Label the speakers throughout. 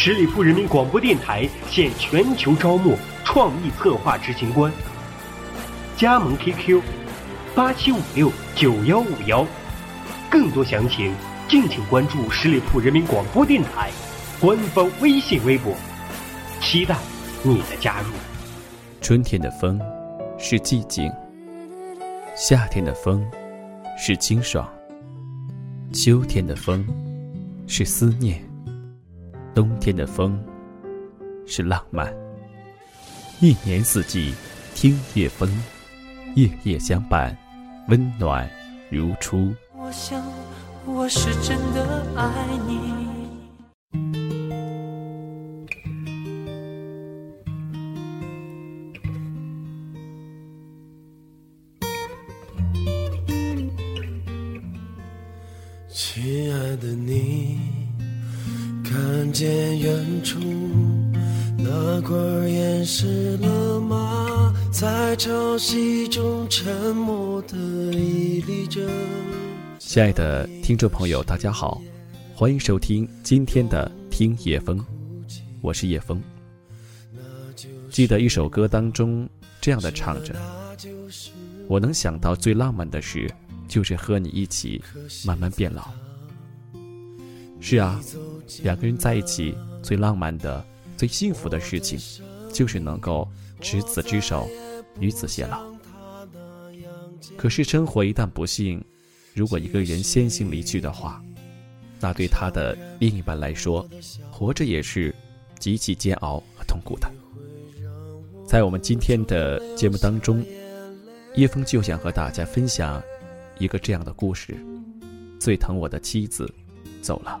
Speaker 1: 十里铺人民广播电台现全球招募创意策划执行官，加盟 QQ 八七五六九幺五幺，更多详情敬请关注十里铺人民广播电台官方微信微博，期待你的加入。
Speaker 2: 春天的风是寂静，夏天的风是清爽，秋天的风是思念。冬天的风是浪漫，一年四季听夜风，夜夜相伴，温暖如初。
Speaker 3: 我想我是真的爱你。亲爱的你。看见远处那块岩石了吗？在潮汐中沉默的屹立着。
Speaker 2: 亲爱的听众朋友，大家好，欢迎收听今天的《听叶风》，我是叶风。记得一首歌当中这样的唱着：“我能想到最浪漫的事，就是和你一起慢慢变老。”是啊，两个人在一起最浪漫的、最幸福的事情，就是能够执子之手，与子偕老。可是生活一旦不幸，如果一个人先行离去的话，那对他的另一半来说，活着也是极其煎熬和痛苦的。在我们今天的节目当中，叶枫就想和大家分享一个这样的故事：最疼我的妻子走了。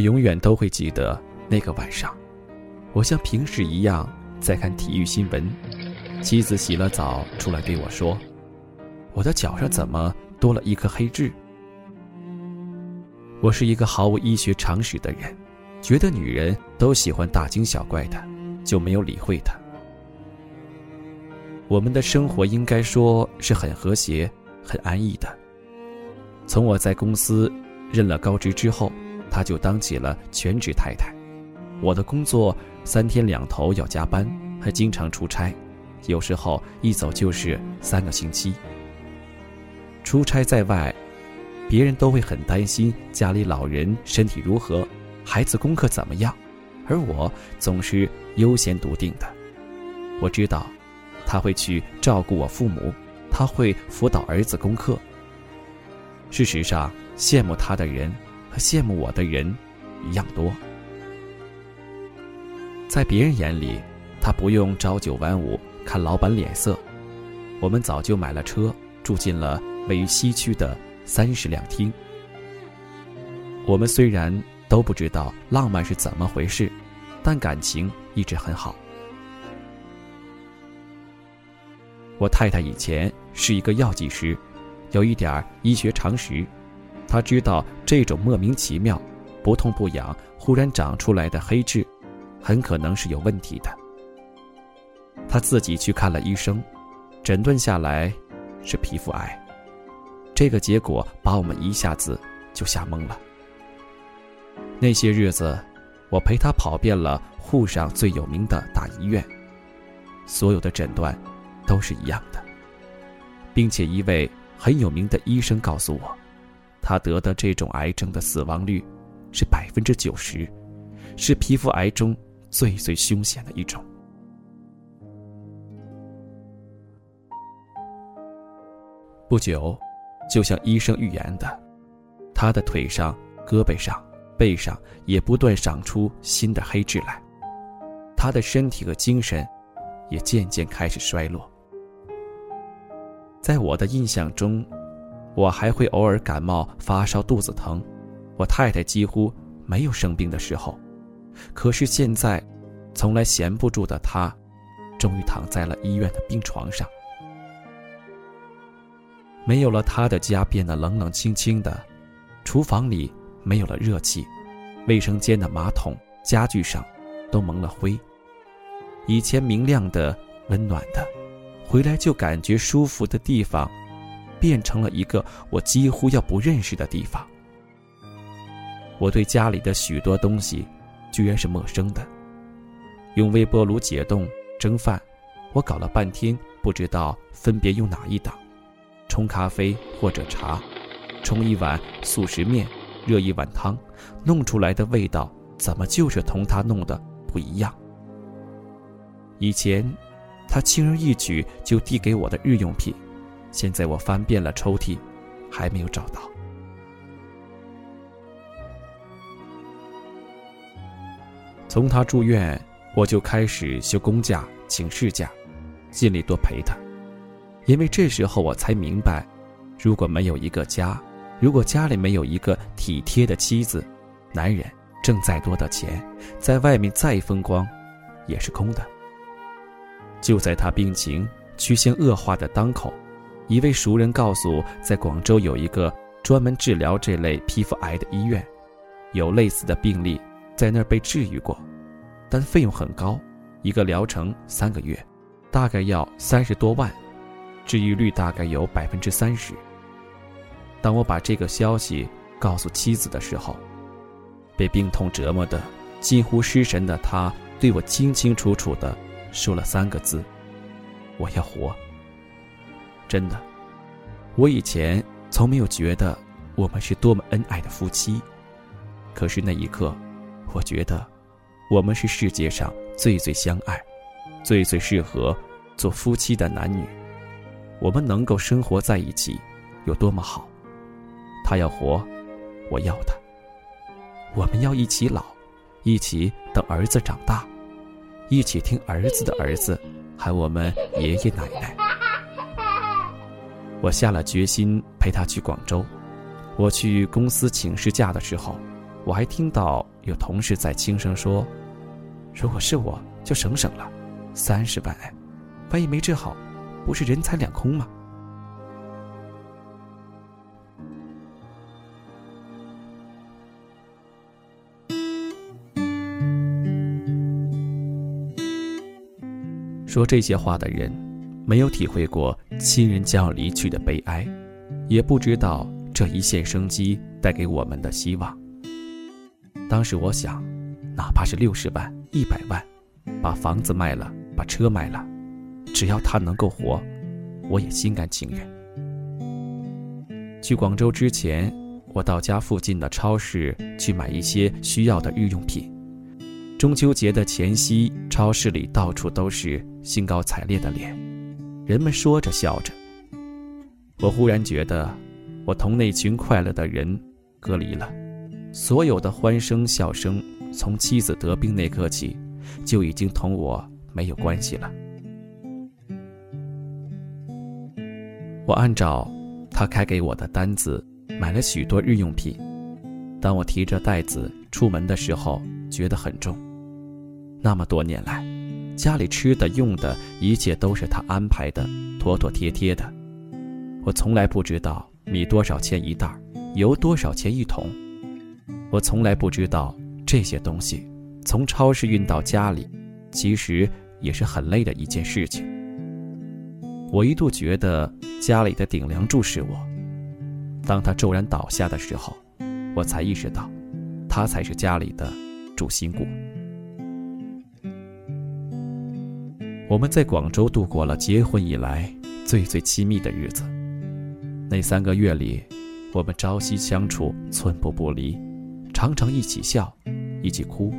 Speaker 2: 永远都会记得那个晚上，我像平时一样在看体育新闻，妻子洗了澡出来对我说：“我的脚上怎么多了一颗黑痣？”我是一个毫无医学常识的人，觉得女人都喜欢大惊小怪的，就没有理会她。我们的生活应该说是很和谐、很安逸的。从我在公司任了高职之后。她就当起了全职太太。我的工作三天两头要加班，还经常出差，有时候一走就是三个星期。出差在外，别人都会很担心家里老人身体如何，孩子功课怎么样，而我总是悠闲笃定的。我知道，他会去照顾我父母，他会辅导儿子功课。事实上，羡慕他的人。和羡慕我的人一样多，在别人眼里，他不用朝九晚五看老板脸色。我们早就买了车，住进了位于西区的三室两厅。我们虽然都不知道浪漫是怎么回事，但感情一直很好。我太太以前是一个药剂师，有一点医学常识。他知道这种莫名其妙、不痛不痒、忽然长出来的黑痣，很可能是有问题的。他自己去看了医生，诊断下来是皮肤癌。这个结果把我们一下子就吓懵了。那些日子，我陪他跑遍了沪上最有名的大医院，所有的诊断都是一样的，并且一位很有名的医生告诉我，他得的这种癌症的死亡率是百分之九十，是皮肤癌中最最凶险的一种。不久，就像医生预言的，他的腿上、胳膊上、背上也不断长出新的黑痣来，他的身体和精神也渐渐开始衰落。在我的印象中，我还会偶尔感冒、发烧、肚子疼，我太太几乎没有生病的时候。可是现在，从来闲不住的她，终于躺在了医院的病床上。没有了他的家变得冷冷清清的，厨房里没有了热气，卫生间的马桶、家具上都蒙了灰。以前明亮的、温暖的，回来就感觉舒服的地方，变成了一个我几乎要不认识的地方。我对家里的许多东西，居然是陌生的。用微波炉解冻、蒸饭，我搞了半天，不知道分别用哪一档。冲咖啡或者茶，冲一碗速食面，热一碗汤，弄出来的味道怎么就是同他弄的不一样？以前，他轻而易举就递给我的日用品，现在我翻遍了抽屉，还没有找到。从他住院，我就开始休公假、请事假，尽力多陪他。因为这时候我才明白，如果没有一个家，如果家里没有一个体贴的妻子，男人挣再多的钱，在外面再风光，也是空的。就在他病情趋向恶化的当口，一位熟人告诉，在广州有一个专门治疗这类皮肤癌的医院，有类似的病例在那儿被治愈过，但费用很高，一个疗程三个月，大概要三十多万。治愈率大概有百分之三十。当我把这个消息告诉妻子的时候，被病痛折磨的近乎失神的他，对我清清楚楚的说了三个字：“我要活。”真的，我以前从没有觉得我们是多么恩爱的夫妻，可是那一刻，我觉得我们是世界上最最相爱、最最适合做夫妻的男女。我们能够生活在一起，有多么好！他要活，我要他。我们要一起老，一起等儿子长大，一起听儿子的儿子喊我们爷爷奶奶。我下了决心陪他去广州。我去公司请事假的时候，我还听到有同事在轻声说：“如果是我，就省省了，三十万，万一没治好。”不是人财两空吗？说这些话的人，没有体会过亲人将要离去的悲哀，也不知道这一线生机带给我们的希望。当时我想，哪怕是六十万、一百万，把房子卖了，把车卖了。只要他能够活，我也心甘情愿。去广州之前，我到家附近的超市去买一些需要的日用品。中秋节的前夕，超市里到处都是兴高采烈的脸，人们说着笑着。我忽然觉得，我同那群快乐的人隔离了，所有的欢声笑声，从妻子得病那刻起，就已经同我没有关系了。我按照他开给我的单子买了许多日用品。当我提着袋子出门的时候，觉得很重。那么多年来，家里吃的用的一切都是他安排的，妥妥帖帖的。我从来不知道米多少钱一袋，油多少钱一桶。我从来不知道这些东西从超市运到家里，其实也是很累的一件事情。我一度觉得家里的顶梁柱是我，当他骤然倒下的时候，我才意识到，他才是家里的主心骨。我们在广州度过了结婚以来最最亲密的日子。那三个月里，我们朝夕相处，寸步不离，常常一起笑，一起哭。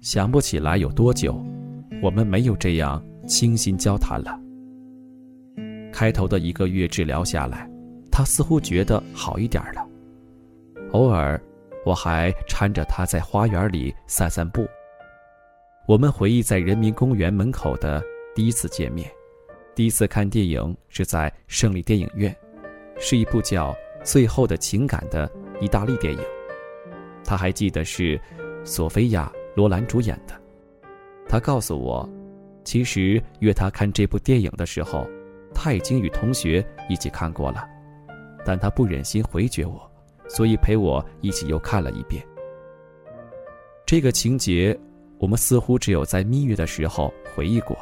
Speaker 2: 想不起来有多久，我们没有这样倾心交谈了。开头的一个月治疗下来，他似乎觉得好一点了。偶尔，我还搀着他在花园里散散步。我们回忆在人民公园门口的第一次见面，第一次看电影是在胜利电影院，是一部叫《最后的情感》的意大利电影。他还记得是索菲亚·罗兰主演的。他告诉我，其实约他看这部电影的时候。他已经与同学一起看过了，但他不忍心回绝我，所以陪我一起又看了一遍。这个情节，我们似乎只有在蜜月的时候回忆过，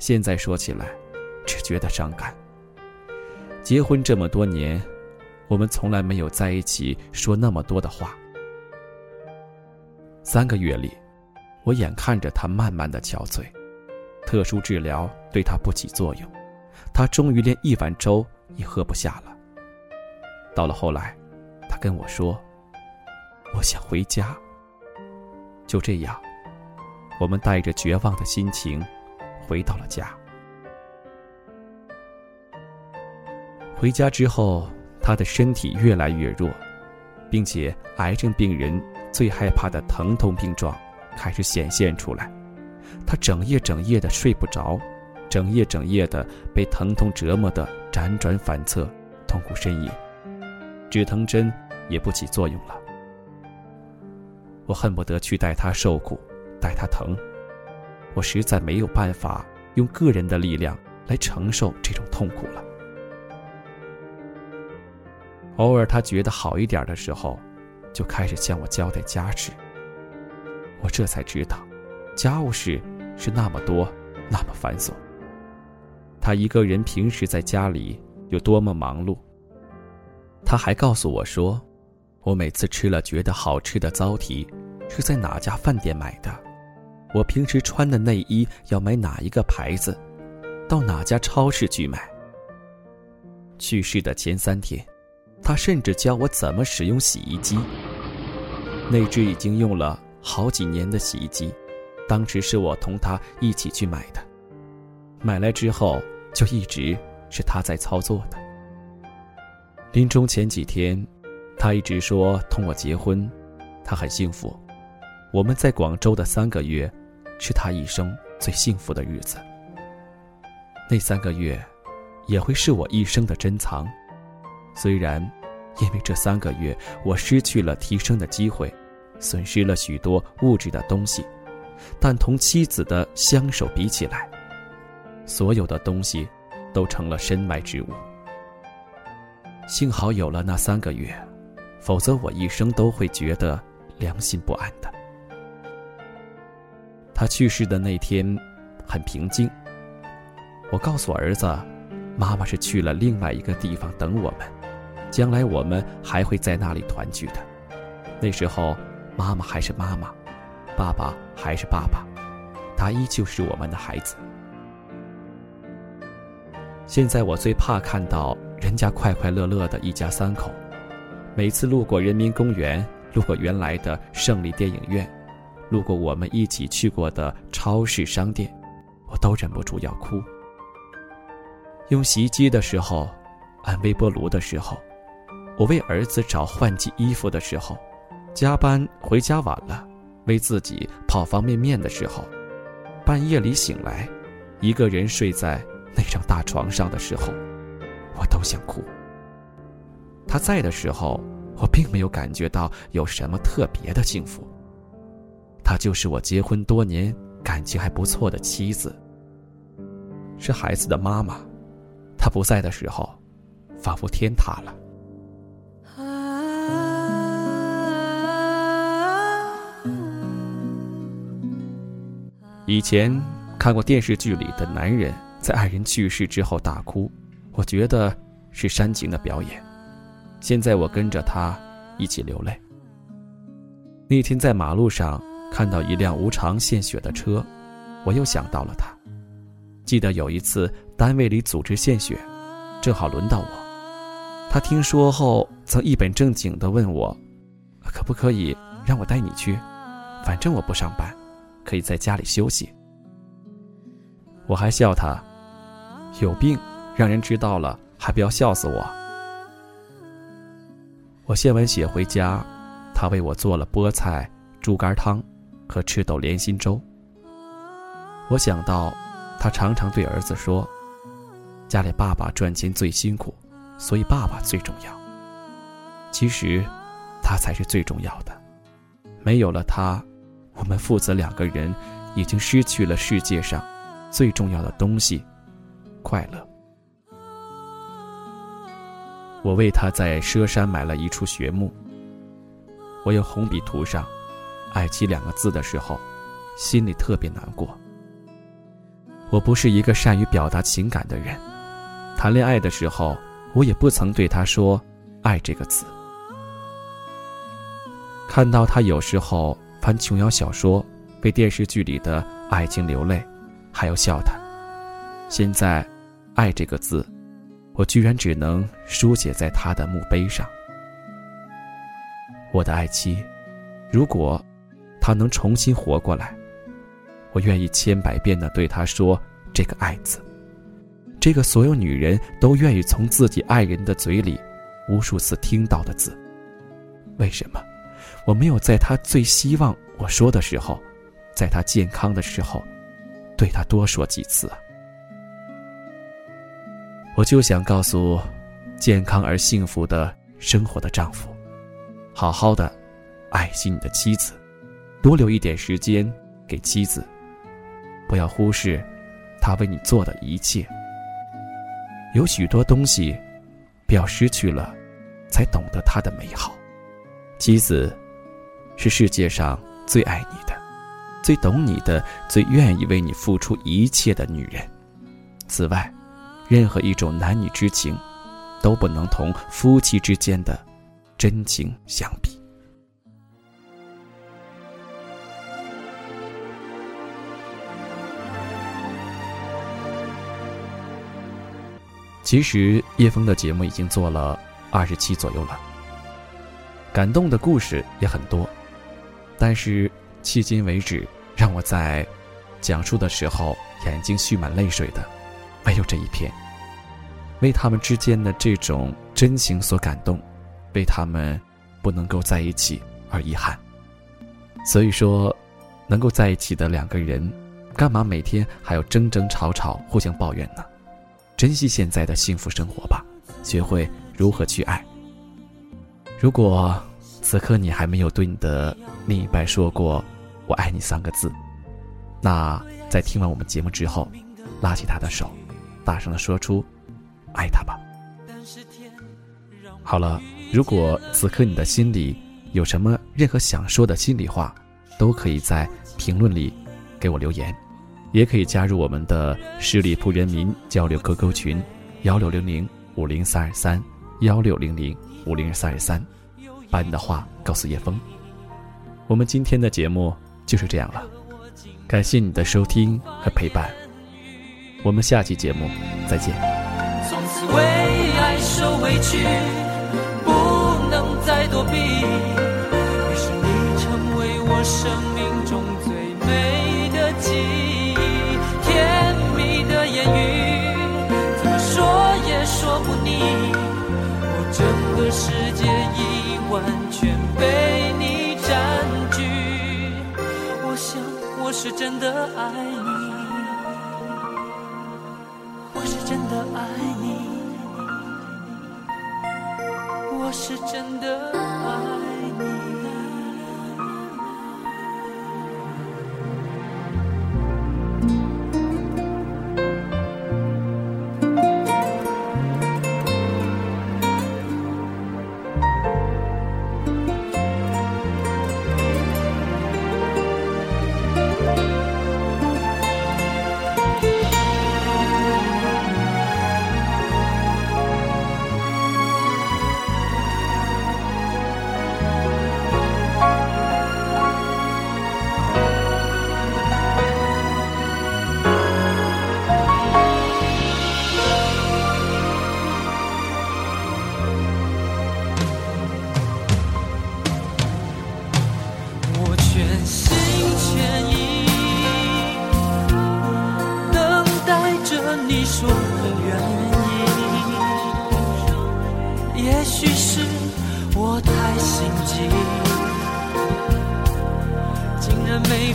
Speaker 2: 现在说起来，只觉得伤感。结婚这么多年，我们从来没有在一起说那么多的话。三个月里，我眼看着他慢慢的憔悴，特殊治疗对他不起作用。他终于连一碗粥也喝不下了。到了后来，他跟我说：“我想回家。”就这样，我们带着绝望的心情回到了家。回家之后，他的身体越来越弱，并且癌症病人最害怕的疼痛病状开始显现出来。他整夜整夜的睡不着。整夜整夜的被疼痛折磨的辗转反侧，痛苦呻吟，止疼针也不起作用了。我恨不得去带他受苦，带他疼，我实在没有办法用个人的力量来承受这种痛苦了。偶尔他觉得好一点的时候，就开始向我交代家事。我这才知道，家务事是那么多，那么繁琐。他一个人平时在家里有多么忙碌。他还告诉我说，我每次吃了觉得好吃的糟蹄，是在哪家饭店买的；我平时穿的内衣要买哪一个牌子，到哪家超市去买。去世的前三天，他甚至教我怎么使用洗衣机。那只已经用了好几年的洗衣机，当时是我同他一起去买的。买来之后，就一直是他在操作的。临终前几天，他一直说同我结婚，他很幸福。我们在广州的三个月，是他一生最幸福的日子。那三个月，也会是我一生的珍藏。虽然，因为这三个月我失去了提升的机会，损失了许多物质的东西，但同妻子的相守比起来，所有的东西，都成了身外之物。幸好有了那三个月，否则我一生都会觉得良心不安的。他去世的那天，很平静。我告诉儿子，妈妈是去了另外一个地方等我们，将来我们还会在那里团聚的。那时候，妈妈还是妈妈，爸爸还是爸爸，他依旧是我们的孩子。现在我最怕看到人家快快乐乐的一家三口，每次路过人民公园，路过原来的胜利电影院，路过我们一起去过的超市商店，我都忍不住要哭。用洗衣机的时候，按微波炉的时候，我为儿子找换季衣服的时候，加班回家晚了，为自己泡方便面的时候，半夜里醒来，一个人睡在。那张大床上的时候，我都想哭。他在的时候，我并没有感觉到有什么特别的幸福。她就是我结婚多年、感情还不错的妻子，是孩子的妈妈。她不在的时候，仿佛天塌了。以前看过电视剧里的男人。在爱人去世之后大哭，我觉得是煽情的表演。现在我跟着他一起流泪。那天在马路上看到一辆无偿献血的车，我又想到了他。记得有一次单位里组织献血，正好轮到我。他听说后，曾一本正经地问我：“可不可以让我带你去？反正我不上班，可以在家里休息。”我还笑他：“有病，让人知道了还不要笑死我。”我献完血回家，他为我做了菠菜猪肝汤和赤豆莲心粥。我想到。他常常对儿子说：“家里爸爸赚钱最辛苦，所以爸爸最重要。其实，他才是最重要的。没有了他，我们父子两个人已经失去了世界上最重要的东西——快乐。”我为他在佘山买了一处穴墓。我用红笔涂上“爱妻”两个字的时候，心里特别难过。我不是一个善于表达情感的人，谈恋爱的时候，我也不曾对他说“爱”这个字。看到他有时候翻琼瑶小说，被电视剧里的爱情流泪，还要笑他。现在，“爱”这个字，我居然只能书写在他的墓碑上。我的爱妻，如果他能重新活过来。我愿意千百遍的对他说这个“爱”字，这个所有女人都愿意从自己爱人的嘴里无数次听到的字。为什么我没有在他最希望我说的时候，在他健康的时候，对他多说几次啊？我就想告诉健康而幸福的生活的丈夫，好好的爱惜你的妻子，多留一点时间给妻子。不要忽视她为你做的一切。有许多东西，不要失去了，才懂得它的美好。妻子是世界上最爱你的、最懂你的、最愿意为你付出一切的女人。此外，任何一种男女之情，都不能同夫妻之间的真情相比。其实叶枫的节目已经做了二十期左右了，感动的故事也很多，但是迄今为止，让我在讲述的时候眼睛蓄满泪水的，没有这一篇。为他们之间的这种真情所感动，为他们不能够在一起而遗憾。所以说，能够在一起的两个人，干嘛每天还要争争吵吵、互相抱怨呢？珍惜现在的幸福生活吧，学会如何去爱。如果此刻你还没有对你的另一半说过“我爱你”三个字，那在听完我们节目之后，拉起他的手，大声的说出“爱他”吧。好了，如果此刻你的心里有什么任何想说的心里话，都可以在评论里给我留言。也可以加入我们的十里铺人民交流 QQ 群，幺六零零五零三二三，幺六零零五零三二三，把你的话告诉叶枫。我们今天的节目就是这样了，感谢你的收听和陪伴，我们下期节目再见。从此为爱受委屈，不能再躲避，于是你成为我生命世界已完全被你占据，我想我是真的爱你，我是真的爱你，我是真的爱。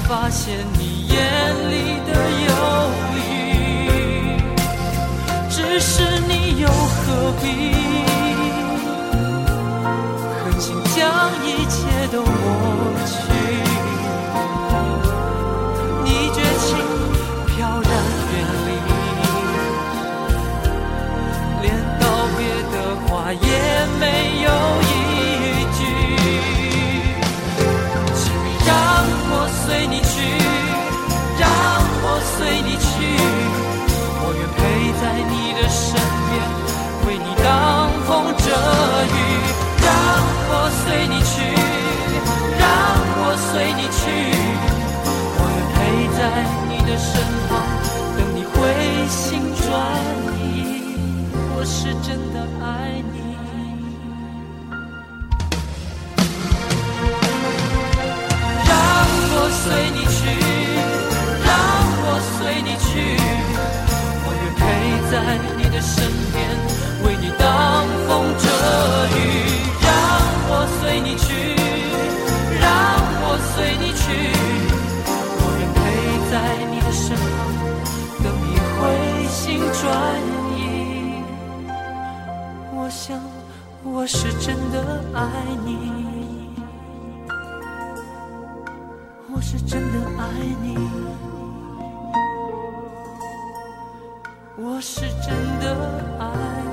Speaker 4: 发现你眼里的忧我想我是真的爱你。我是真的爱你。我是真的爱